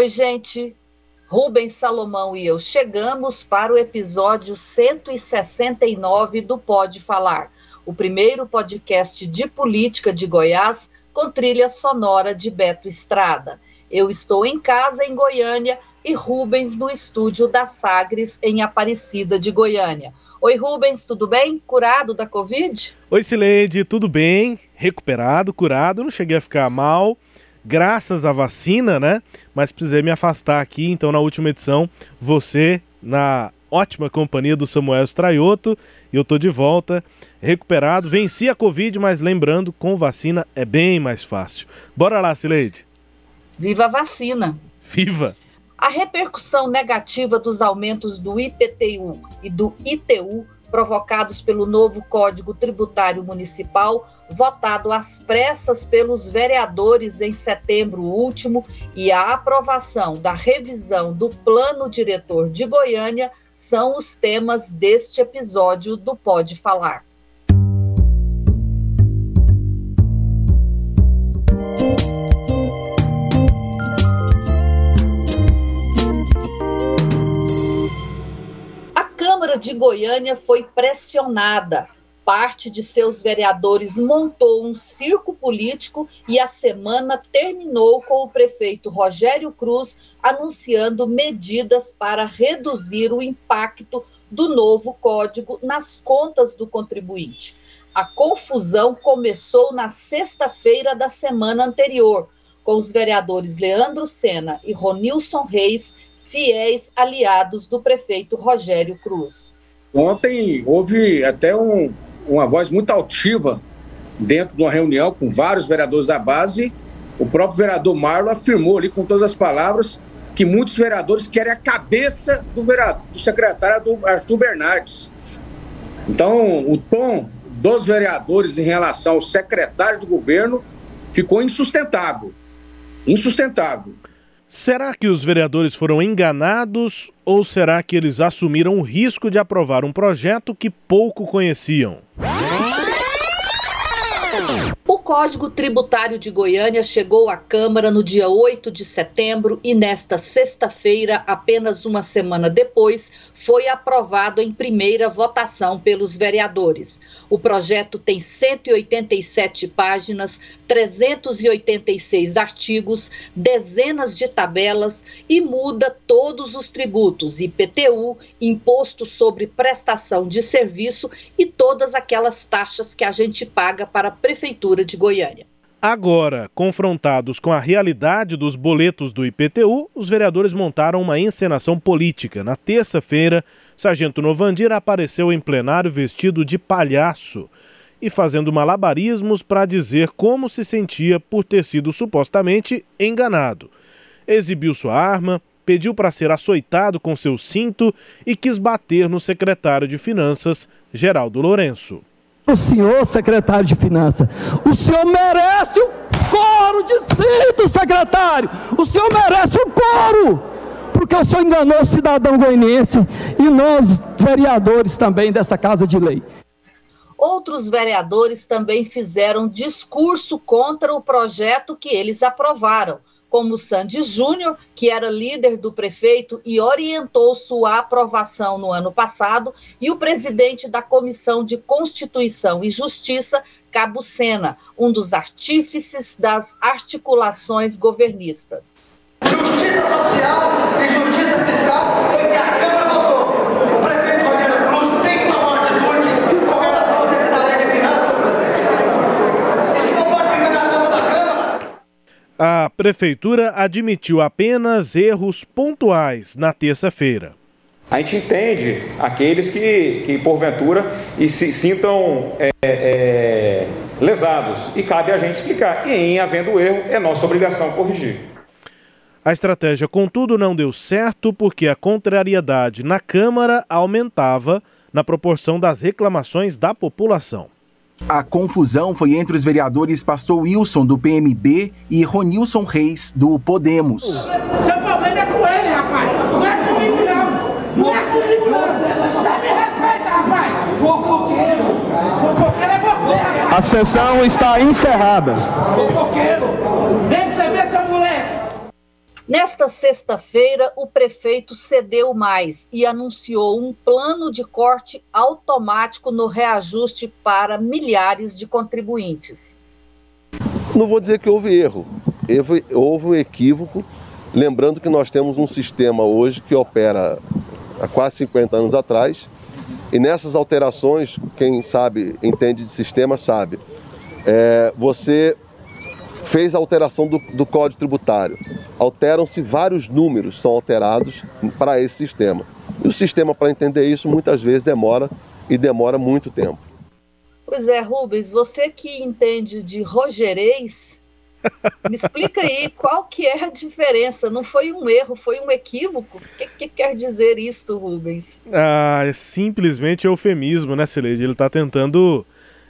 Oi, gente. Rubens Salomão e eu chegamos para o episódio 169 do Pode Falar, o primeiro podcast de política de Goiás com trilha sonora de Beto Estrada. Eu estou em casa em Goiânia e Rubens no estúdio da Sagres em Aparecida de Goiânia. Oi, Rubens, tudo bem? Curado da Covid? Oi, Sileide, tudo bem? Recuperado, curado, não cheguei a ficar mal graças à vacina, né? Mas precisei me afastar aqui, então na última edição, você na ótima companhia do Samuel Straioto, e eu tô de volta, recuperado, venci a Covid, mas lembrando, com vacina é bem mais fácil. Bora lá, Sileide. Viva a vacina. Viva! A repercussão negativa dos aumentos do IPTU e do ITU provocados pelo novo Código Tributário Municipal votado às pressas pelos vereadores em setembro último, e a aprovação da revisão do Plano Diretor de Goiânia são os temas deste episódio do Pode Falar. A Câmara de Goiânia foi pressionada parte de seus vereadores montou um circo político e a semana terminou com o prefeito Rogério Cruz anunciando medidas para reduzir o impacto do novo código nas contas do contribuinte. A confusão começou na sexta-feira da semana anterior, com os vereadores Leandro Sena e Ronilson Reis, fiéis aliados do prefeito Rogério Cruz. Ontem houve até um, uma voz muito altiva dentro de uma reunião com vários vereadores da base. O próprio vereador Marlon afirmou ali com todas as palavras que muitos vereadores querem a cabeça do, vereador, do secretário Arthur Bernardes. Então, o tom dos vereadores em relação ao secretário de governo ficou insustentável. Insustentável. Será que os vereadores foram enganados ou será que eles assumiram o risco de aprovar um projeto que pouco conheciam? Código Tributário de Goiânia chegou à Câmara no dia 8 de setembro e nesta sexta-feira, apenas uma semana depois, foi aprovado em primeira votação pelos vereadores. O projeto tem 187 páginas, 386 artigos, dezenas de tabelas e muda todos os tributos IPTU, Imposto sobre Prestação de Serviço e todas aquelas taxas que a gente paga para a Prefeitura de Goiânia. Agora, confrontados com a realidade dos boletos do IPTU, os vereadores montaram uma encenação política. Na terça-feira, Sargento Novandir apareceu em plenário vestido de palhaço e fazendo malabarismos para dizer como se sentia por ter sido supostamente enganado. Exibiu sua arma, pediu para ser açoitado com seu cinto e quis bater no secretário de Finanças, Geraldo Lourenço o senhor secretário de Finanças. O senhor merece o coro de cinto, secretário. O senhor merece o coro. Porque o senhor enganou o cidadão goianiense e nós, vereadores também dessa Casa de Lei. Outros vereadores também fizeram discurso contra o projeto que eles aprovaram como Sandy Júnior, que era líder do prefeito e orientou sua aprovação no ano passado, e o presidente da Comissão de Constituição e Justiça, Cabo Sena, um dos artífices das articulações governistas. Justiça social e justiça fiscal foi que a Câmara votou. O prefeito Rogério Cruz tem que tomar uma atitude com relação à Secretaria de Finanças, presidente. Isso não pode ficar na conta da Câmara. A prefeitura admitiu apenas erros pontuais na terça-feira. A gente entende aqueles que, que porventura e se sintam é, é, lesados e cabe a gente explicar. E em havendo erro, é nossa obrigação corrigir. A estratégia, contudo, não deu certo porque a contrariedade na Câmara aumentava na proporção das reclamações da população. A confusão foi entre os vereadores Pastor Wilson, do PMB, e Ronilson Reis, do Podemos. Seu problema é com ele, rapaz. Não é comigo, não. Não é comigo, não. Você me respeita, rapaz. Fofoqueiro. Fofoqueiro é você, rapaz. A sessão está encerrada. Fofoqueiro. Vem pra você ver, seu moleque. Nesta sexta-feira, o prefeito cedeu mais e anunciou um plano de corte automático no reajuste para milhares de contribuintes. Não vou dizer que houve erro, houve, um equívoco. Lembrando que nós temos um sistema hoje que opera há quase 50 anos atrás, e nessas alterações, quem sabe, entende de sistema, sabe, é, você fez a alteração do, do Código Tributário. Alteram-se vários números, são alterados para esse sistema. E o sistema, para entender isso, muitas vezes demora e demora muito tempo. Pois é, Rubens, você que entende de rogerês, me explica aí qual que é a diferença. Não foi um erro, foi um equívoco? O que, que quer dizer isto, Rubens? Ah, é simplesmente eufemismo, né, Celede? Ele está tentando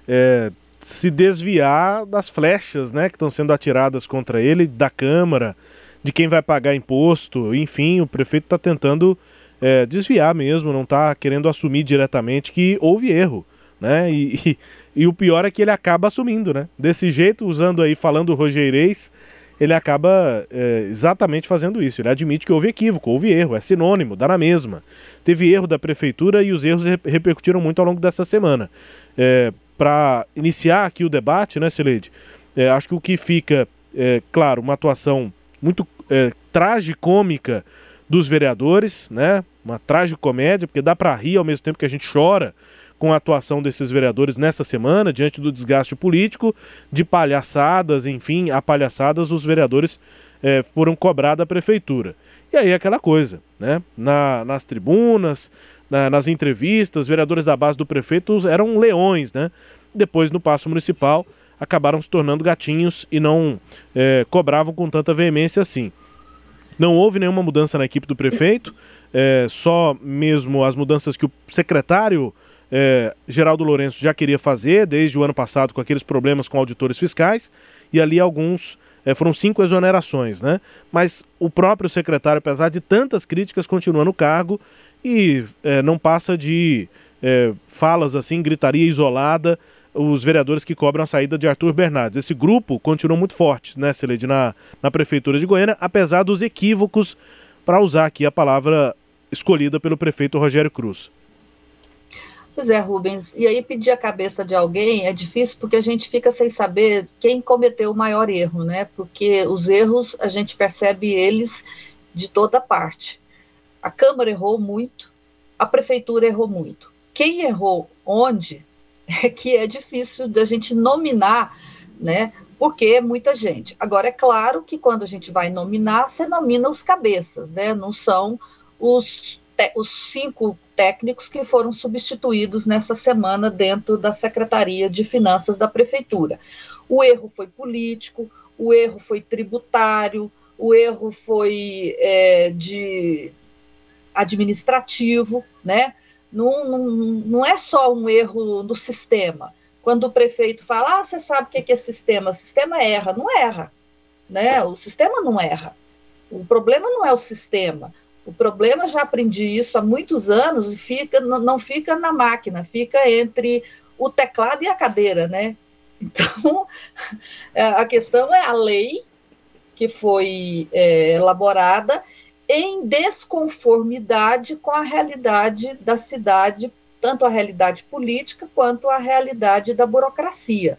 é, se desviar das flechas, né, que estão sendo atiradas contra ele, da Câmara, de quem vai pagar imposto, enfim, o prefeito está tentando é, desviar mesmo, não está querendo assumir diretamente que houve erro, né, e, e, e, o pior é que ele acaba assumindo, né, desse jeito, usando aí, falando rogeirês, ele acaba é, exatamente fazendo isso, ele admite que houve equívoco, houve erro, é sinônimo, dá na mesma. Teve erro da prefeitura e os erros repercutiram muito ao longo dessa semana. É, para iniciar aqui o debate, né, Sileide? É, acho que o que fica, é, claro, uma atuação muito é, tragicômica dos vereadores, né? Uma tragicomédia, porque dá para rir ao mesmo tempo que a gente chora com a atuação desses vereadores nessa semana, diante do desgaste político, de palhaçadas, enfim, a palhaçadas, os vereadores é, foram cobrar da prefeitura. E aí aquela coisa, né? Na, nas tribunas, na, nas entrevistas, vereadores da base do prefeito eram leões, né? Depois, no Passo Municipal, acabaram se tornando gatinhos e não é, cobravam com tanta veemência assim. Não houve nenhuma mudança na equipe do prefeito, é, só mesmo as mudanças que o secretário é, Geraldo Lourenço já queria fazer desde o ano passado com aqueles problemas com auditores fiscais, e ali alguns é, foram cinco exonerações, né? Mas o próprio secretário, apesar de tantas críticas, continua no cargo e é, não passa de é, falas assim, gritaria isolada, os vereadores que cobram a saída de Arthur Bernardes. Esse grupo continua muito forte, né, Celede, na, na Prefeitura de Goiânia, apesar dos equívocos, para usar aqui a palavra escolhida pelo prefeito Rogério Cruz. Pois é, Rubens. E aí pedir a cabeça de alguém é difícil porque a gente fica sem saber quem cometeu o maior erro, né? Porque os erros a gente percebe eles de toda parte. A Câmara errou muito, a Prefeitura errou muito. Quem errou onde é que é difícil da gente nominar, né? Porque é muita gente. Agora, é claro que quando a gente vai nominar, você nomina os cabeças, né? Não são os, os cinco técnicos que foram substituídos nessa semana dentro da Secretaria de Finanças da Prefeitura. O erro foi político, o erro foi tributário, o erro foi é, de administrativo, né? Não, não, não é só um erro do sistema. Quando o prefeito fala, ah, você sabe o que é sistema? O sistema erra. Não erra, né? O sistema não erra. O problema não é o sistema. O problema, já aprendi isso há muitos anos, e fica, não fica na máquina, fica entre o teclado e a cadeira, né? Então, a questão é a lei que foi é, elaborada em desconformidade com a realidade da cidade, tanto a realidade política quanto a realidade da burocracia.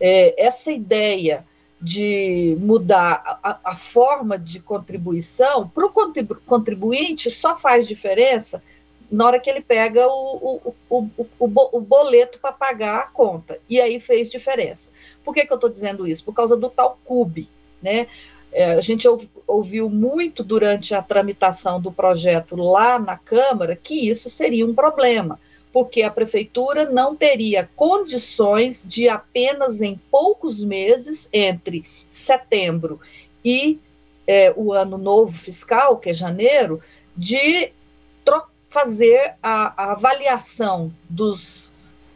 É, essa ideia de mudar a, a forma de contribuição, para o contribu contribuinte só faz diferença na hora que ele pega o, o, o, o boleto para pagar a conta. E aí fez diferença. Por que, que eu estou dizendo isso? Por causa do tal CUB. Né? É, a gente ouviu muito durante a tramitação do projeto lá na Câmara que isso seria um problema, porque a prefeitura não teria condições de apenas em poucos meses, entre setembro e é, o ano novo fiscal, que é janeiro, de fazer a, a, avaliação dos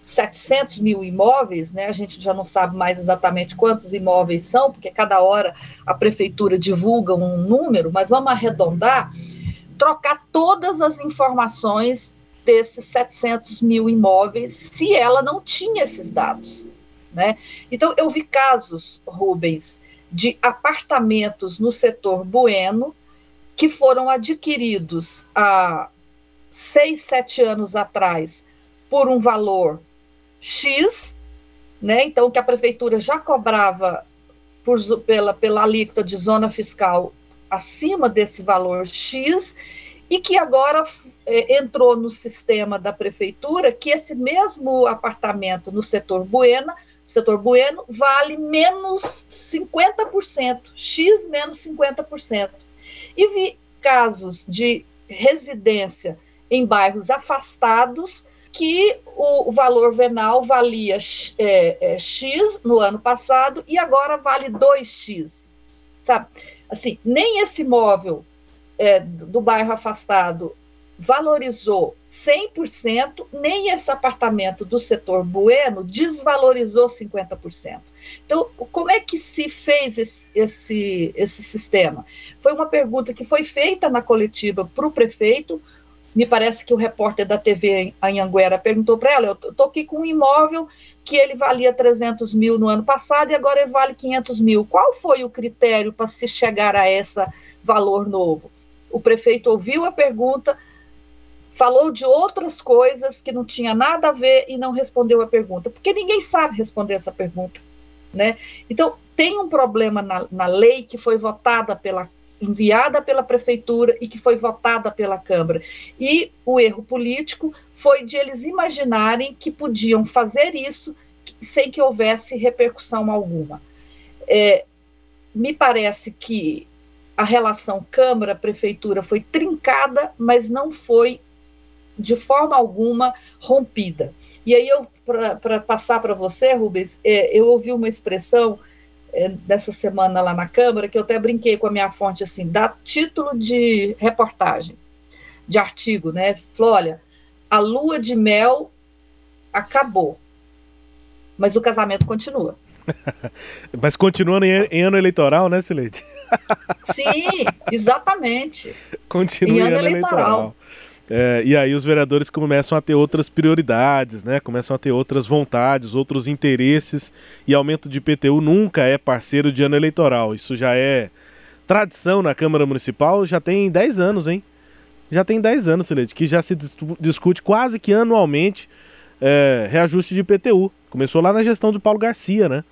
700 mil imóveis, né? A gente já não sabe mais exatamente quantos imóveis são, porque cada hora a prefeitura divulga um número, mas vamos arredondar, trocar todas as informações desses 700 mil imóveis, se ela não tinha esses dados. Né? Então, eu vi casos, Rubens, de apartamentos no setor Bueno que foram adquiridos há seis, sete anos atrás por um valor X, né? Então, que a prefeitura já cobrava por, pela, pela alíquota de zona fiscal acima desse valor X, e que agora é, entrou no sistema da prefeitura que esse mesmo apartamento no setor Buena, setor Bueno, vale menos 50%, X menos 50%. E vi casos de residência em bairros afastados que o, valor venal valia é, é, X no ano passado e agora vale 2X. Sabe? Assim, nem esse imóvel é, do bairro afastado valorizou 100%, nem esse apartamento do setor Bueno desvalorizou 50%. Então, como é que se fez esse, esse, esse sistema? Foi uma pergunta que foi feita na coletiva para o prefeito. Me parece que o repórter da TV em Anguera perguntou para ela: eu estou aqui com um imóvel que ele valia 300 mil no ano passado e agora ele vale 500 mil. Qual foi o critério para se chegar a esse valor novo? o prefeito ouviu a pergunta, falou de outras coisas que não tinha nada a ver e não respondeu a pergunta, porque ninguém sabe responder essa pergunta, né? Então, tem um problema na, na lei que foi votada pela enviada pela prefeitura e que foi votada pela Câmara. E o erro político foi de eles imaginarem que podiam fazer isso sem que houvesse repercussão alguma. É, me parece que a relação Câmara-Prefeitura foi trincada, mas não foi de forma alguma rompida. E aí, eu para passar para você, Rubens, é, eu ouvi uma expressão dessa semana lá na Câmara, que eu até brinquei com a minha fonte assim, dá título de reportagem, de artigo, né? Falou, olha, a lua de mel acabou, mas o casamento continua. mas continuando em, em ano eleitoral, né, Silete? Sim, exatamente. Continua em ano, ano eleitoral. eleitoral. É, e aí os vereadores começam a ter outras prioridades, né? Começam a ter outras vontades, outros interesses. E aumento de IPTU nunca é parceiro de ano eleitoral. Isso já é tradição na Câmara Municipal, já tem 10 anos, hein? Já tem 10 anos, Celeste, que já se discute quase que anualmente é, reajuste de IPTU. Começou lá na gestão do Paulo Garcia, né?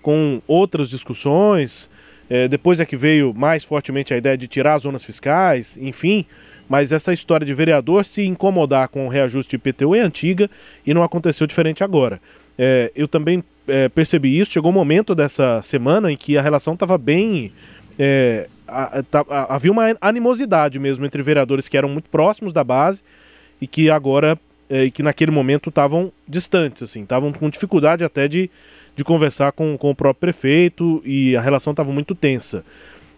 Com outras discussões, é, depois é que veio mais fortemente a ideia de tirar as zonas fiscais, enfim. Mas essa história de vereador se incomodar com o reajuste de IPTU é antiga e não aconteceu diferente agora. É, eu também é, percebi isso. Chegou um momento dessa semana em que a relação estava bem. É, havia uma animosidade mesmo entre vereadores que eram muito próximos da base e que agora é, que naquele momento estavam distantes, assim, estavam com dificuldade até de, de conversar com, com o próprio prefeito e a relação estava muito tensa.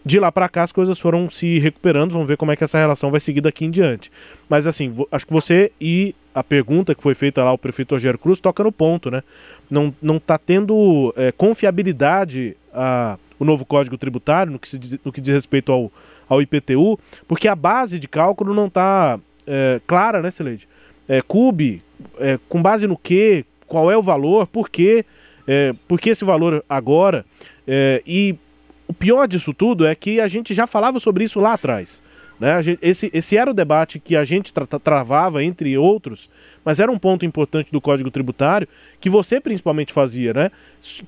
De lá para cá as coisas foram se recuperando, vamos ver como é que essa relação vai seguir daqui em diante. Mas assim, acho que você e a pergunta que foi feita lá ao prefeito Rogério Cruz toca no ponto, né? Não, não tá tendo é, confiabilidade a, o novo Código Tributário no que, se no que diz respeito ao, ao IPTU, porque a base de cálculo não está é, clara, né, Celede? É, é, com base no que, qual é o valor, por quê? É, por que esse valor agora? É, e o pior disso tudo é que a gente já falava sobre isso lá atrás. Né? Gente, esse, esse era o debate que a gente tra travava, entre outros, mas era um ponto importante do Código Tributário que você principalmente fazia, né?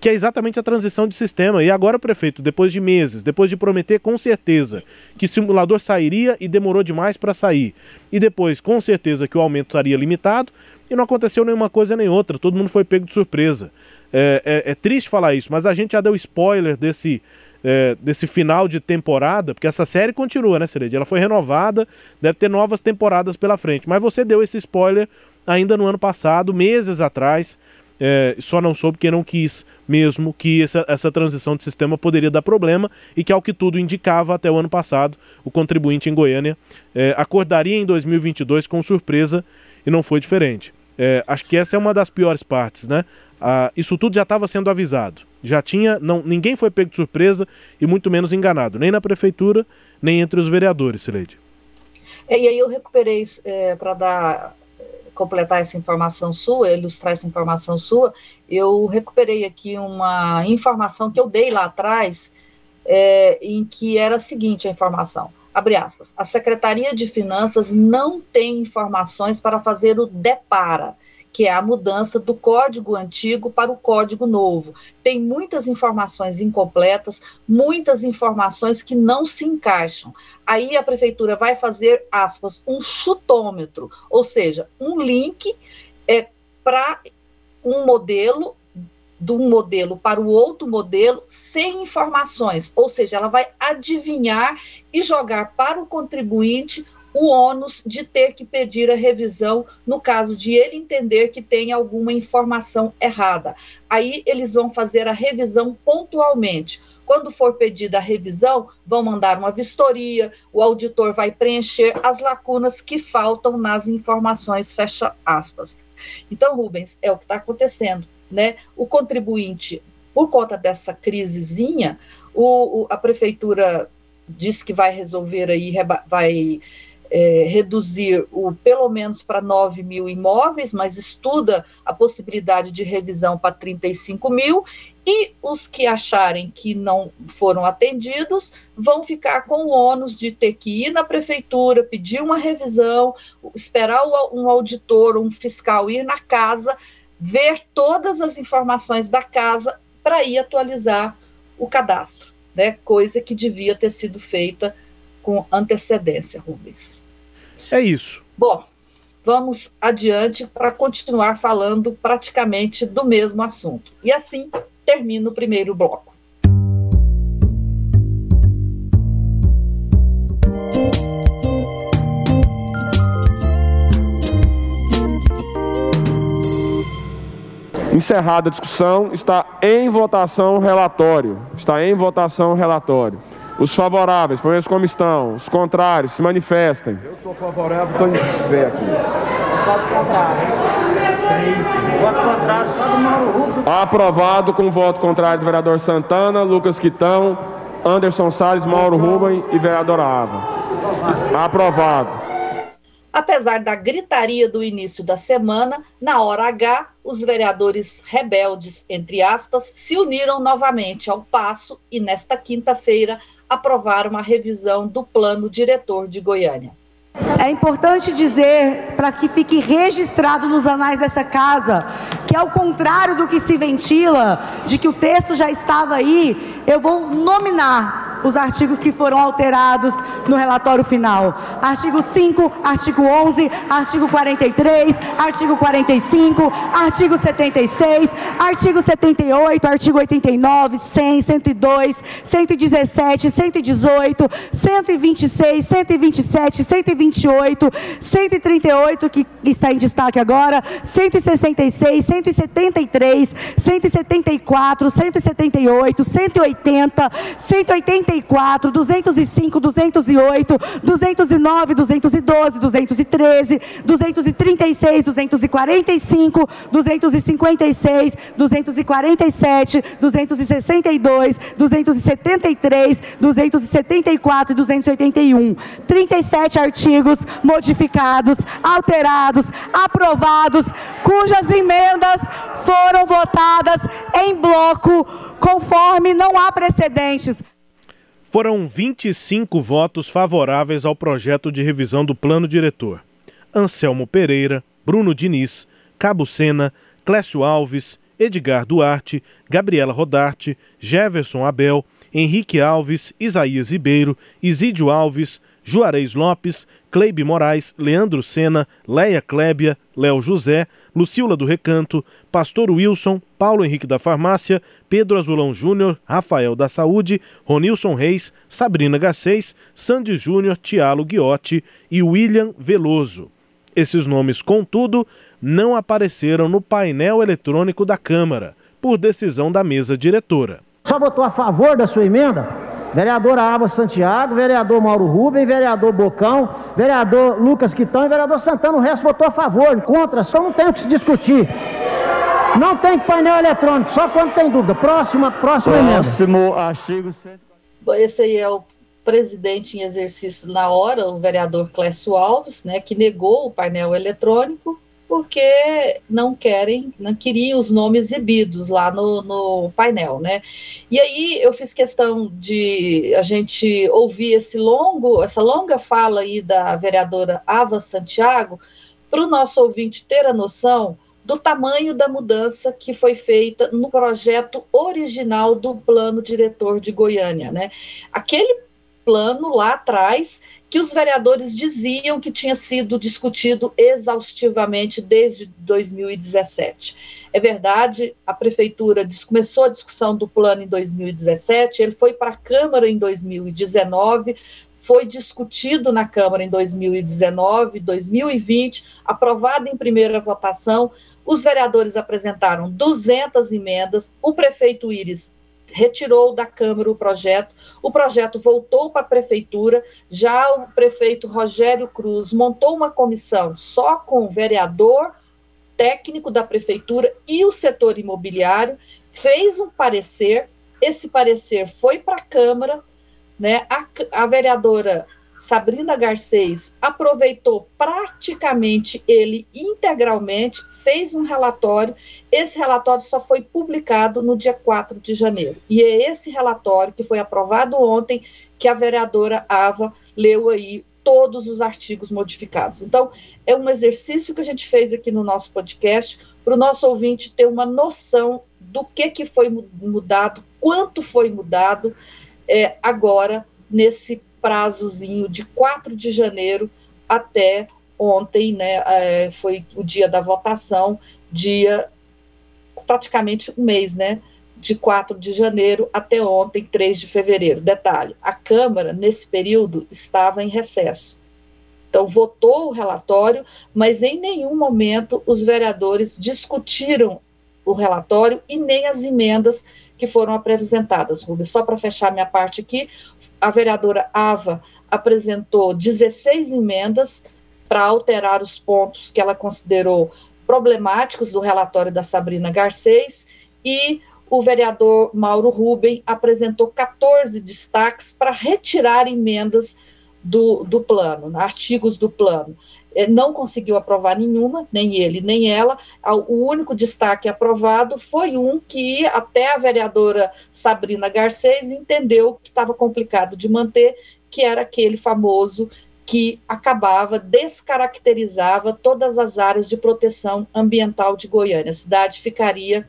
Que é exatamente a transição de sistema. E agora, prefeito, depois de meses, depois de prometer com certeza que o simulador sairia e demorou demais para sair, e depois com certeza que o aumento estaria limitado, e não aconteceu nenhuma coisa nem outra, todo mundo foi pego de surpresa. É, é, é triste falar isso, mas a gente já deu spoiler desse é, desse final de temporada, porque essa série continua, né, Cereja? Ela foi renovada, deve ter novas temporadas pela frente. Mas você deu esse spoiler ainda no ano passado, meses atrás, é, só não soube quem não quis mesmo que essa, essa transição de sistema poderia dar problema e que, ao que tudo indicava até o ano passado, o contribuinte em Goiânia é, acordaria em 2022 com surpresa e não foi diferente. É, acho que essa é uma das piores partes, né? Ah, isso tudo já estava sendo avisado. Já tinha. Não, ninguém foi pego de surpresa e muito menos enganado, nem na prefeitura, nem entre os vereadores, Sileide. É, e aí eu recuperei é, para dar completar essa informação sua, ilustrar essa informação sua, eu recuperei aqui uma informação que eu dei lá atrás, é, em que era a seguinte a informação. Abre aspas. A Secretaria de Finanças não tem informações para fazer o DEPARA, que é a mudança do código antigo para o código novo. Tem muitas informações incompletas, muitas informações que não se encaixam. Aí a prefeitura vai fazer, aspas, um chutômetro, ou seja, um link é, para um modelo de um modelo para o outro modelo sem informações, ou seja, ela vai adivinhar e jogar para o contribuinte o ônus de ter que pedir a revisão no caso de ele entender que tem alguma informação errada. Aí eles vão fazer a revisão pontualmente. Quando for pedida a revisão, vão mandar uma vistoria, o auditor vai preencher as lacunas que faltam nas informações, fecha aspas. Então, Rubens, é o que está acontecendo, né? O contribuinte, por conta dessa crisezinha, o, o, a prefeitura diz que vai resolver aí, vai é, reduzir o pelo menos para 9 mil imóveis, mas estuda a possibilidade de revisão para 35 mil, e os que acharem que não foram atendidos vão ficar com o ônus de ter que ir na prefeitura, pedir uma revisão, esperar um auditor, um fiscal ir na casa, ver todas as informações da casa para ir atualizar o cadastro, né? Coisa que devia ter sido feita com antecedência, Rubens. É isso. Bom, vamos adiante para continuar falando praticamente do mesmo assunto. E assim termina o primeiro bloco. Encerrada a discussão, está em votação o relatório. Está em votação o relatório. Os favoráveis, põe como estão. Os contrários, se manifestem. Eu sou favorável, estou em aqui. Voto contrário. Voto contrário só do Mauro Rubio. Aprovado com voto contrário do vereador Santana, Lucas Quitão, Anderson Salles, Mauro Rubem e vereadora Ava. Aprovado. Apesar da gritaria do início da semana, na hora H, os vereadores rebeldes, entre aspas, se uniram novamente ao passo e, nesta quinta-feira, aprovaram uma revisão do plano diretor de Goiânia. É importante dizer, para que fique registrado nos anais dessa casa, que ao contrário do que se ventila, de que o texto já estava aí, eu vou nominar os artigos que foram alterados no relatório final. Artigo 5, artigo 11, artigo 43, artigo 45, artigo 76, artigo 78, artigo 89, 100, 102, 117, 118, 126, 127, 128, 138, que está em destaque agora, 166, 173, 174, 178, 180, 180 204, 205, 208, 209, 212, 213, 236, 245, 256, 247, 262, 273, 274 e 281. 37 artigos modificados, alterados, aprovados, cujas emendas foram votadas em bloco, conforme não há precedentes. Foram 25 votos favoráveis ao projeto de revisão do plano diretor. Anselmo Pereira, Bruno Diniz, Cabo Sena, Clécio Alves, Edgar Duarte, Gabriela Rodarte, Jefferson Abel, Henrique Alves, Isaías Ribeiro, Isídio Alves, Juarez Lopes, Cleibe Moraes, Leandro Sena, Leia Clébia, Léo José, Lucila do Recanto, Pastor Wilson, Paulo Henrique da Farmácia, Pedro Azulão Júnior, Rafael da Saúde, Ronilson Reis, Sabrina Garcês, Sandy Júnior, Tialo Guiotti e William Veloso. Esses nomes, contudo, não apareceram no painel eletrônico da Câmara, por decisão da mesa diretora. Só votou a favor da sua emenda? Vereadora Ava Santiago, vereador Mauro Rubem, vereador Bocão, vereador Lucas Quitão e vereador Santana. O resto votou a favor, contra, só não tem o que se discutir. Não tem painel eletrônico, só quando tem dúvida. Próxima, próxima emenda. Próximo artigo. Esse aí é o presidente em exercício na hora, o vereador Clécio Alves, né, que negou o painel eletrônico porque não querem, não queriam os nomes exibidos lá no, no painel, né? E aí eu fiz questão de a gente ouvir esse longo, essa longa fala aí da vereadora Ava Santiago, para o nosso ouvinte ter a noção do tamanho da mudança que foi feita no projeto original do plano diretor de Goiânia, né? Aquele plano lá atrás que os vereadores diziam que tinha sido discutido exaustivamente desde 2017. É verdade, a prefeitura começou a discussão do plano em 2017, ele foi para a Câmara em 2019, foi discutido na Câmara em 2019, 2020, aprovado em primeira votação. Os vereadores apresentaram 200 emendas, o prefeito Íris retirou da Câmara o projeto, o projeto voltou para a Prefeitura, já o prefeito Rogério Cruz montou uma comissão só com o vereador, técnico da Prefeitura e o setor imobiliário, fez um parecer, esse parecer foi para a Câmara, né, a, a vereadora Sabrina Garcês aproveitou praticamente ele integralmente, fez um relatório. Esse relatório só foi publicado no dia 4 de janeiro. E é esse relatório que foi aprovado ontem que a vereadora Ava leu aí todos os artigos modificados. Então, é um exercício que a gente fez aqui no nosso podcast para o nosso ouvinte ter uma noção do que, que foi mudado, quanto foi mudado é, agora nesse prazozinho de 4 de janeiro até ontem, né, é, foi o dia da votação, dia praticamente um mês, né, de 4 de janeiro até ontem, 3 de fevereiro. Detalhe, a Câmara, nesse período, estava em recesso. Então, votou o relatório, mas em nenhum momento os vereadores discutiram o relatório e nem as emendas que foram apresentadas, Rubens. Só para fechar minha parte aqui, a vereadora Ava apresentou 16 emendas para alterar os pontos que ela considerou problemáticos do relatório da Sabrina Garcês e o vereador Mauro Ruben apresentou 14 destaques para retirar emendas do, do plano, artigos do plano. É, não conseguiu aprovar nenhuma, nem ele, nem ela. O único destaque aprovado foi um que até a vereadora Sabrina Garcês entendeu que estava complicado de manter, que era aquele famoso que acabava, descaracterizava todas as áreas de proteção ambiental de Goiânia. A cidade ficaria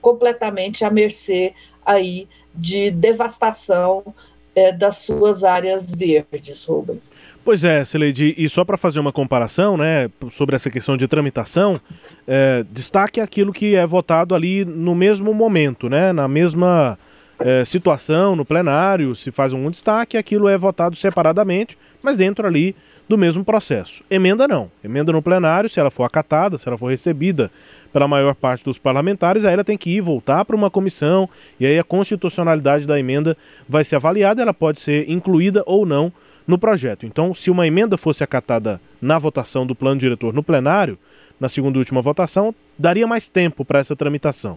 completamente à mercê aí de devastação é, das suas áreas verdes, Rubens. Pois é, Celede, e só para fazer uma comparação, né, sobre essa questão de tramitação, é, destaque aquilo que é votado ali no mesmo momento, né, na mesma é, situação, no plenário, se faz um destaque, aquilo é votado separadamente, mas dentro ali do mesmo processo. Emenda não. Emenda no plenário, se ela for acatada, se ela for recebida pela maior parte dos parlamentares, aí ela tem que ir voltar para uma comissão e aí a constitucionalidade da emenda vai ser avaliada, ela pode ser incluída ou não no projeto. Então, se uma emenda fosse acatada na votação do plano diretor no plenário, na segunda e última votação, daria mais tempo para essa tramitação.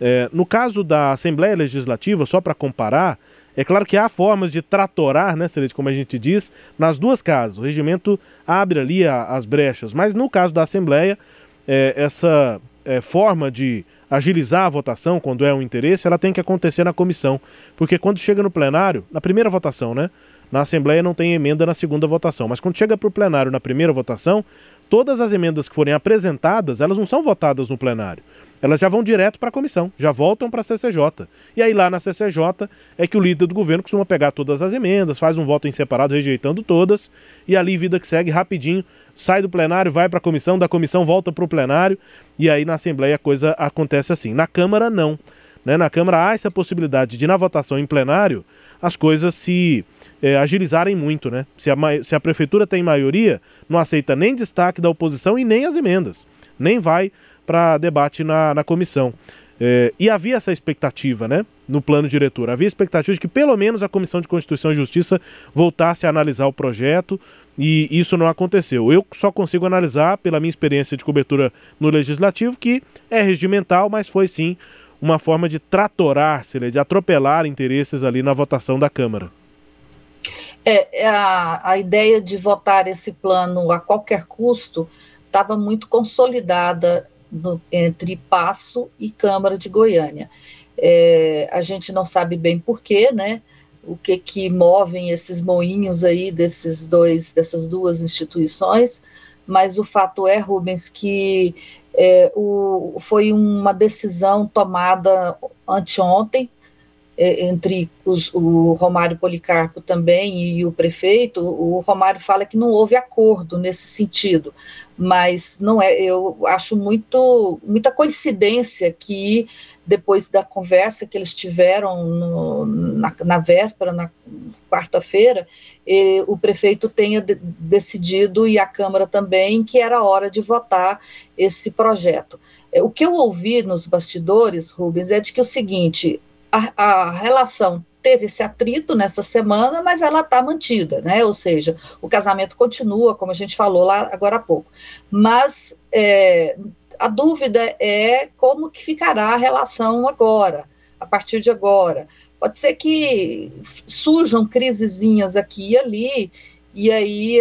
É, no caso da Assembleia Legislativa, só para comparar, é claro que há formas de tratorar, né, Celeste, como a gente diz, nas duas casas. O regimento abre ali a, as brechas, mas no caso da Assembleia, é, essa é, forma de agilizar a votação quando é um interesse, ela tem que acontecer na comissão. Porque quando chega no plenário, na primeira votação, né? Na Assembleia não tem emenda na segunda votação, mas quando chega para o plenário na primeira votação, todas as emendas que forem apresentadas, elas não são votadas no plenário elas já vão direto para a comissão, já voltam para a CCJ. E aí lá na CCJ é que o líder do governo costuma pegar todas as emendas, faz um voto em separado rejeitando todas, e ali vida que segue rapidinho, sai do plenário, vai para a comissão, da comissão volta para o plenário, e aí na Assembleia a coisa acontece assim. Na Câmara não. Né? Na Câmara há essa possibilidade de, na votação em plenário, as coisas se é, agilizarem muito, né? Se a, se a prefeitura tem maioria, não aceita nem destaque da oposição e nem as emendas, nem vai para debate na, na comissão. É, e havia essa expectativa, né? No plano diretor. Havia expectativa de que pelo menos a Comissão de Constituição e Justiça voltasse a analisar o projeto e isso não aconteceu. Eu só consigo analisar, pela minha experiência de cobertura no Legislativo, que é regimental, mas foi sim uma forma de tratorar, de atropelar interesses ali na votação da Câmara. É, é, a, a ideia de votar esse plano a qualquer custo estava muito consolidada no, entre Passo e Câmara de Goiânia. É, a gente não sabe bem porquê, né? O que que movem esses moinhos aí desses dois, dessas duas instituições, mas o fato é, Rubens, que é, o, foi uma decisão tomada anteontem entre os, o Romário Policarpo também e o prefeito, o Romário fala que não houve acordo nesse sentido, mas não é, eu acho muito muita coincidência que depois da conversa que eles tiveram no, na, na, véspera, na quarta-feira, o prefeito tenha de, decidido e a Câmara também que era hora de votar esse projeto. É, o que eu ouvi nos bastidores, Rubens, é de que o seguinte, a, relação teve esse atrito nessa semana, mas ela está mantida, né? Ou seja, o casamento continua, como a gente falou lá agora há pouco. Mas é, a dúvida é como que ficará a relação agora, a partir de agora. Pode ser que surjam crisezinhas aqui e ali, e aí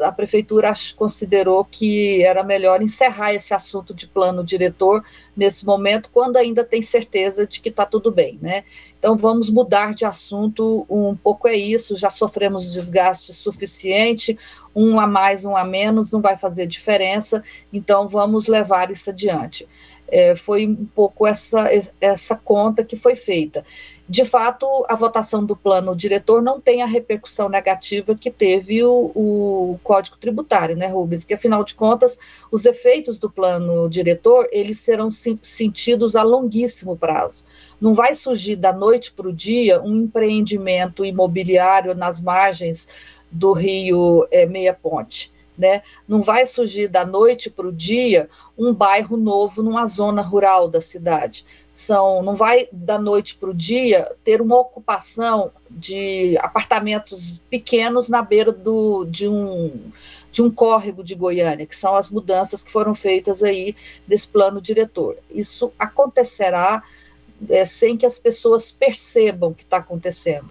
a, prefeitura considerou que era melhor encerrar esse assunto de plano diretor nesse momento, quando ainda tem certeza de que está tudo bem, né? Então vamos mudar de assunto um pouco é isso, já sofremos desgaste suficiente, um a mais, um a menos, não vai fazer diferença, então vamos levar isso adiante. É, foi um pouco essa, essa conta que foi feita de fato, a votação do plano diretor não tem a repercussão negativa que teve o, o, Código Tributário, né, Rubens? Porque, afinal de contas, os efeitos do plano diretor, eles serão sentidos a longuíssimo prazo. Não vai surgir da noite para o dia um empreendimento imobiliário nas margens do rio é, Meia Ponte né? Não vai surgir da noite para o dia um bairro novo numa zona rural da cidade. São, não vai da noite para o dia ter uma ocupação de apartamentos pequenos na beira do, de um de um córrego de Goiânia, que são as mudanças que foram feitas aí desse plano diretor. Isso acontecerá é, sem que as pessoas percebam o que está acontecendo.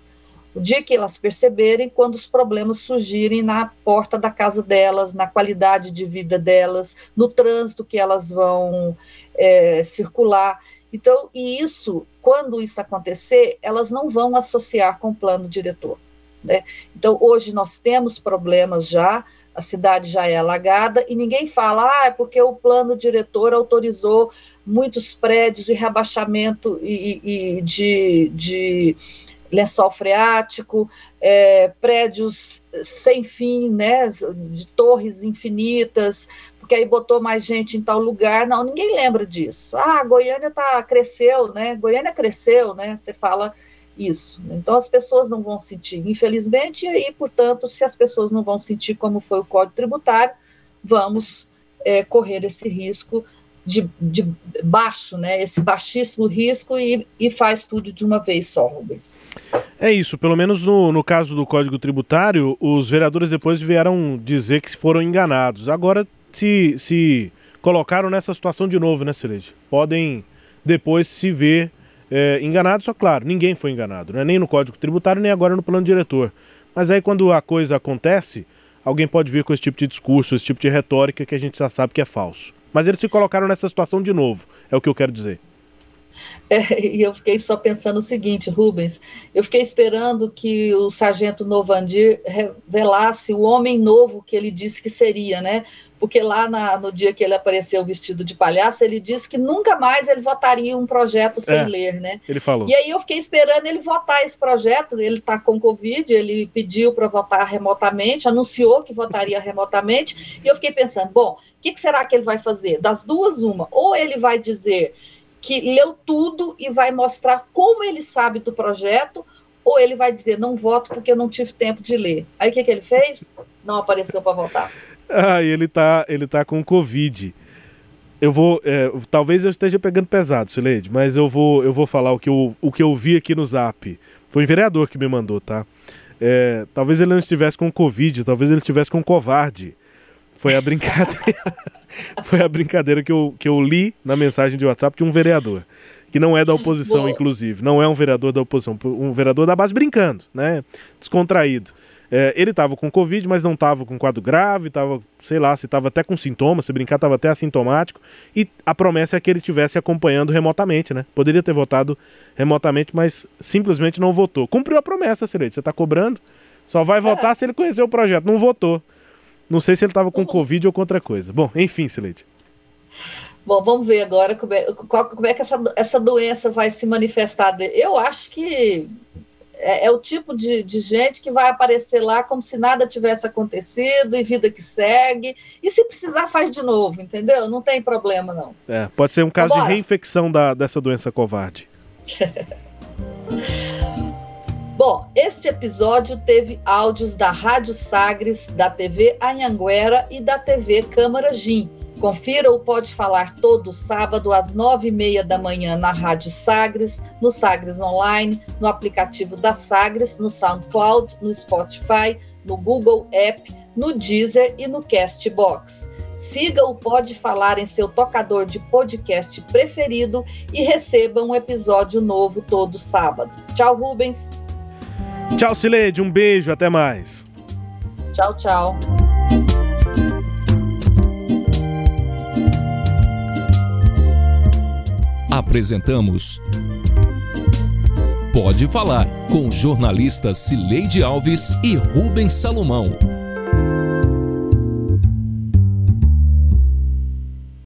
O dia que elas perceberem, quando os problemas surgirem na porta da casa delas, na qualidade de vida delas, no trânsito que elas vão é, circular. Então, e isso, quando isso acontecer, elas não vão associar com o plano diretor. Né? Então, hoje nós temos problemas já, a cidade já é alagada e ninguém fala, ah, é porque o plano diretor autorizou muitos prédios de rebaixamento e, e de, de lençol freático, é, prédios sem fim, né, de torres infinitas, porque aí botou mais gente em tal lugar. Não, ninguém lembra disso. Ah, Goiânia tá, cresceu, né? Goiânia cresceu, né? Você fala isso. Então as pessoas não vão sentir, infelizmente, e aí, portanto, se as pessoas não vão sentir como foi o Código Tributário, vamos é, correr esse risco de, de baixo, né? Esse baixíssimo risco e, e faz tudo de uma vez só, Rubens. É isso, pelo menos no, no caso do Código Tributário, os vereadores depois vieram dizer que foram enganados. Agora se, se colocaram nessa situação de novo, né, Celeste? Podem depois se ver é, enganados, só claro, ninguém foi enganado, né? nem no Código Tributário, nem agora no plano diretor. Mas aí quando a coisa acontece, alguém pode vir com esse tipo de discurso, esse tipo de retórica que a gente já sabe que é falso. Mas eles se colocaram nessa situação de novo, é o que eu quero dizer. É, e eu fiquei só pensando o seguinte, Rubens, eu fiquei esperando que o sargento Novandir revelasse o homem novo que ele disse que seria, né? Porque lá na, no dia que ele apareceu vestido de palhaço, ele disse que nunca mais ele votaria um projeto sem é, ler, né? Ele falou. E aí eu fiquei esperando ele votar esse projeto, ele está com Covid, ele pediu para votar remotamente, anunciou que votaria remotamente, e eu fiquei pensando, bom, o que, que será que ele vai fazer? Das duas, uma, ou ele vai dizer que leu tudo e vai mostrar como ele sabe do projeto, ou ele vai dizer não voto porque eu não tive tempo de ler. Aí o que, que ele fez? Não apareceu para votar. Ah, ele tá, ele tá com Covid. Eu vou. É, talvez eu esteja pegando pesado, Sileide, mas eu vou, eu vou falar o que eu, o que eu vi aqui no zap. Foi um vereador que me mandou, tá? É, talvez ele não estivesse com Covid, talvez ele estivesse com covarde. Foi a brincadeira. foi a brincadeira que eu, que eu li na mensagem de WhatsApp de um vereador. Que não é da oposição, Boa. inclusive. Não é um vereador da oposição. Um vereador da base brincando, né? Descontraído. É, ele estava com Covid, mas não estava com quadro grave, estava, sei lá, se estava até com sintomas, se brincar, estava até assintomático. E a promessa é que ele estivesse acompanhando remotamente, né? Poderia ter votado remotamente, mas simplesmente não votou. Cumpriu a promessa, Cireide. Você está cobrando, só vai é. votar se ele conhecer o projeto. Não votou. Não sei se ele estava com Covid ou com outra coisa. Bom, enfim, Sileide. Bom, vamos ver agora como é, como é que essa, essa doença vai se manifestar. Eu acho que é, é o tipo de, de, gente que vai aparecer lá como se nada tivesse acontecido e vida que segue. E se precisar, faz de novo, entendeu? Não tem problema, não. É, pode ser um caso de reinfecção da, dessa doença covarde. Bom, este episódio teve áudios da Rádio Sagres, da TV Anhanguera e da TV Câmara Gim. Confira o Pode Falar todo sábado às nove e meia da manhã na Rádio Sagres, no Sagres Online, no aplicativo da Sagres, no SoundCloud, no Spotify, no Google App, no Deezer e no Castbox. Siga o Pode Falar em seu tocador de podcast preferido e receba um episódio novo todo sábado. Tchau, Rubens. Tchau, Cileide. Um beijo. Até mais. Tchau, tchau. Apresentamos Pode Falar com jornalistas Cileide Alves e Rubens Salomão.